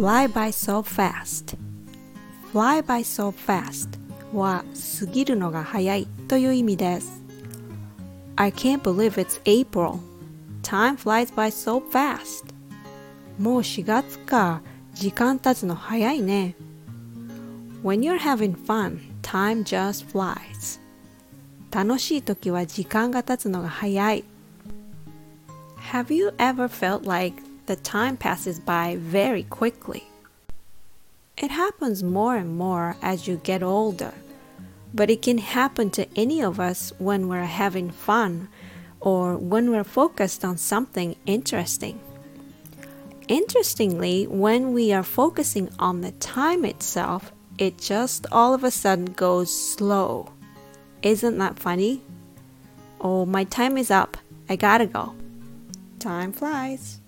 fly by so fast fly by so fast は過ぎるのが早いという意味です I can't believe it's April time flies by so fast もう4月か時間経つの早いね When you're having fun time just flies 楽しい時は時間が経つのが早い Have you ever felt like the time passes by very quickly? It happens more and more as you get older, but it can happen to any of us when we're having fun or when we're focused on something interesting. Interestingly, when we are focusing on the time itself, it just all of a sudden goes slow. Isn't that funny? Oh, my time is up. I gotta go. Time flies.